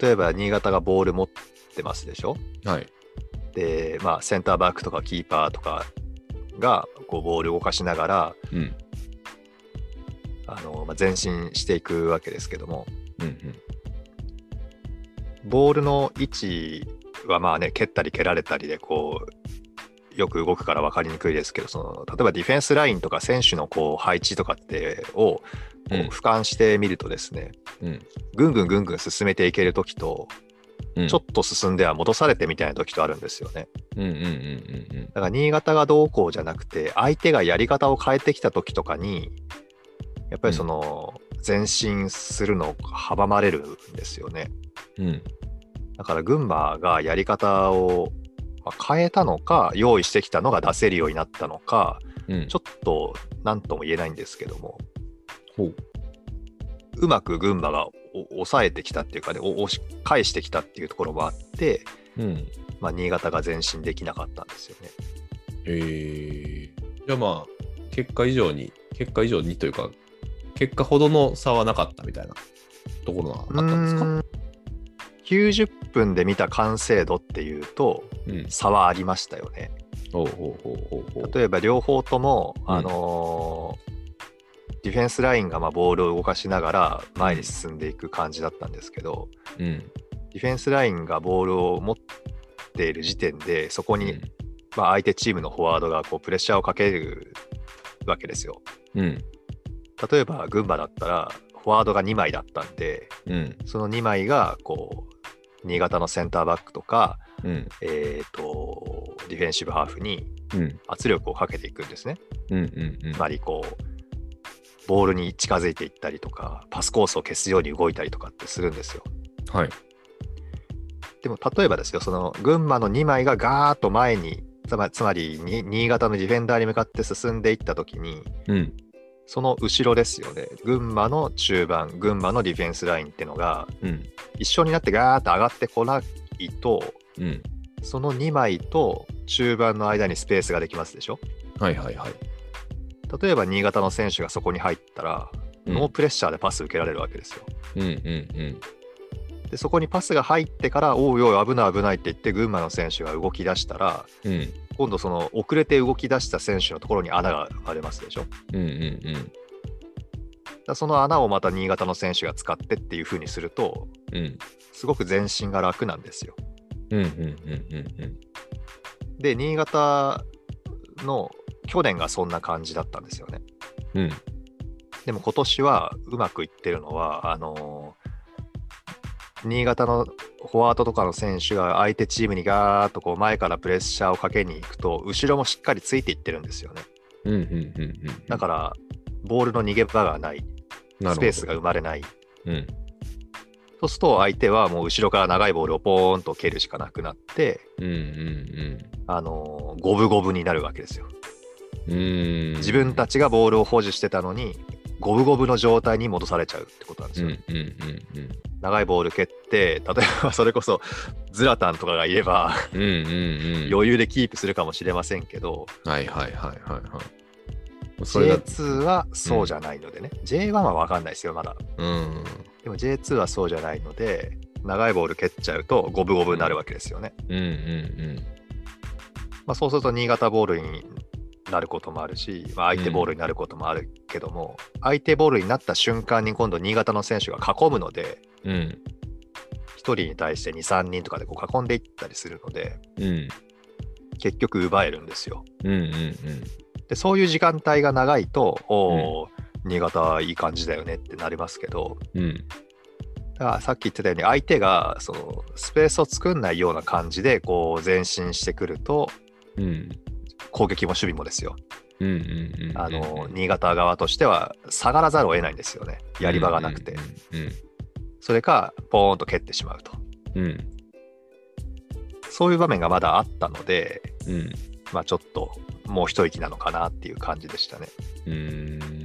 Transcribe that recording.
例えば新潟がボール持ってますでしょ？はい。で、まあ、センターバックとかキーパーとかがこうボールを動かしながらうん。あの、まあ、前進していくわけですけどもうんうん。ボールの位置はまあね蹴ったり蹴られたりでこうよく動くから分かりにくいですけどその例えばディフェンスラインとか選手のこう配置とかってを俯瞰してみるとですね、うん。ぐんぐんぐんぐん進めていける時と、うんちょっと進んでは戻されてみたいな時とあるんですよね。うんうんうんうんだから新潟がどうこうじゃなくて相手がやり方を変えてきた時とかにやっぱりその前進するのを阻まれるんですよね。うん。うん。だから群馬がやり方をまあ変えたのか用意してきたのが出せるようになったのかうん。ちょっと何とも言えないんですけどもほう。うまく群馬がお抑えてきたっていうかねお押し返してきたっていうところもあって、うん。まあ、新潟が前進できなかったんですよね。えー、じゃあまあ、結果以上に、結果以上にというか、結果ほどの差はなかったみたいなところがあったんですか？うーん90分で見た完成度っていうとうん。差はありましたよね。例えば両方とも、うんあのーディフェンスラインがまあボールを動かしながら前に進んでいく感じだったんですけど、うん。ディフェンスラインがボールを持っている時点でそこに、うん。まあ、相手チームのフォワードがこうプレッシャーをかけるわけですよ。うん。例えば群馬だったらフォワードが2枚だったんでうん。その2枚がこう新潟のセンターバックとか、うん。えー、とディフェンシブハーフにうん。圧力をかけていくんですね。うん。うん。うんつまりこうボールに近づいていったりとかパスコースを消すように動いたりとかってするんですよ。はい。でも例えばですよその群馬の2枚がガーッと前につまつまりに新潟のディフェンダーに向かって進んでいった時にうん。その後ろですよね群馬の中盤群馬のディフェンスラインってのがうん。一緒になってガーッと上がってこないとうん。その2枚と中盤の間にスペースができますでしょ？はいはいはい。例えば新潟の選手がそこに入ったら、うんノープレッシャーでパス受けられるわけですよ。うんうんうん。でそこにパスが入ってから、おうおい、危ない危ないって言って、群馬の選手が動き出したら、うん。今度、その遅れて動き出した選手のところに穴が生まれますでしょ。だかうんうんらその穴をまた新潟の選手が使ってっていう風にすると、うん。うん。すごく前進が楽なんですよ。うんうんうんうんで、新潟の去年がそんな感じだったんですよね。うん。うん。でも今年はうまくいってるのは、あのー新潟のフォワードとかの選手が相手チームにガーッとこう前からプレッシャーをかけに行くと、後ろもしっかりついていってるんですよね。うんうんうんうん。だから、ボールの逃げ場がない、らスペースが生まれない。うん。そうすると相手はもう後ろから長いボールをポーンと蹴るしかなくなって、うんうんあのー五分五分になるわけですよ。うん。うん。自分たちがボールを保持してたのに、五分五分の状態に戻されちゃうってことなんですよ。うんうんうん長いボール蹴って、例えばそれこそズラタンとかがいればうん。うんうんうん。余裕でキープするかもしれませんけど、はいはいはいはいはい。それが、J2 はそうじゃないのでね、J1 は分かんないですよ、まだ。うん。でも J2 はそうじゃないので、長いボール蹴っちゃうと五分五分になるわけですよね。うんうんまあ、そうすると新潟ボールになることもあるし、まあ、相手ボールになることもあるけども、相手ボールになった瞬間に今度新潟の選手が囲むので、うん。うん。1人に対して2、3人とかでこう囲んでいったりするので、うん。結局奪えるんですよ。うんうんうん。で、そういう時間帯が長いと、おー新潟いい感じだよねってなりますけど、うん。だからさっき言ってたように相手がそのスペースを作んないような感じでこう前進してくるとうん。攻撃も守備もですよ。あの新潟側としては下がらざるを得ないんですよね。やり場がなくて。うんそれかポーンと蹴ってしまうと。うん。うん。そういう場面がまだあったので、うん。まあちょっともう一息なのかなっていう感じでしたね。うーん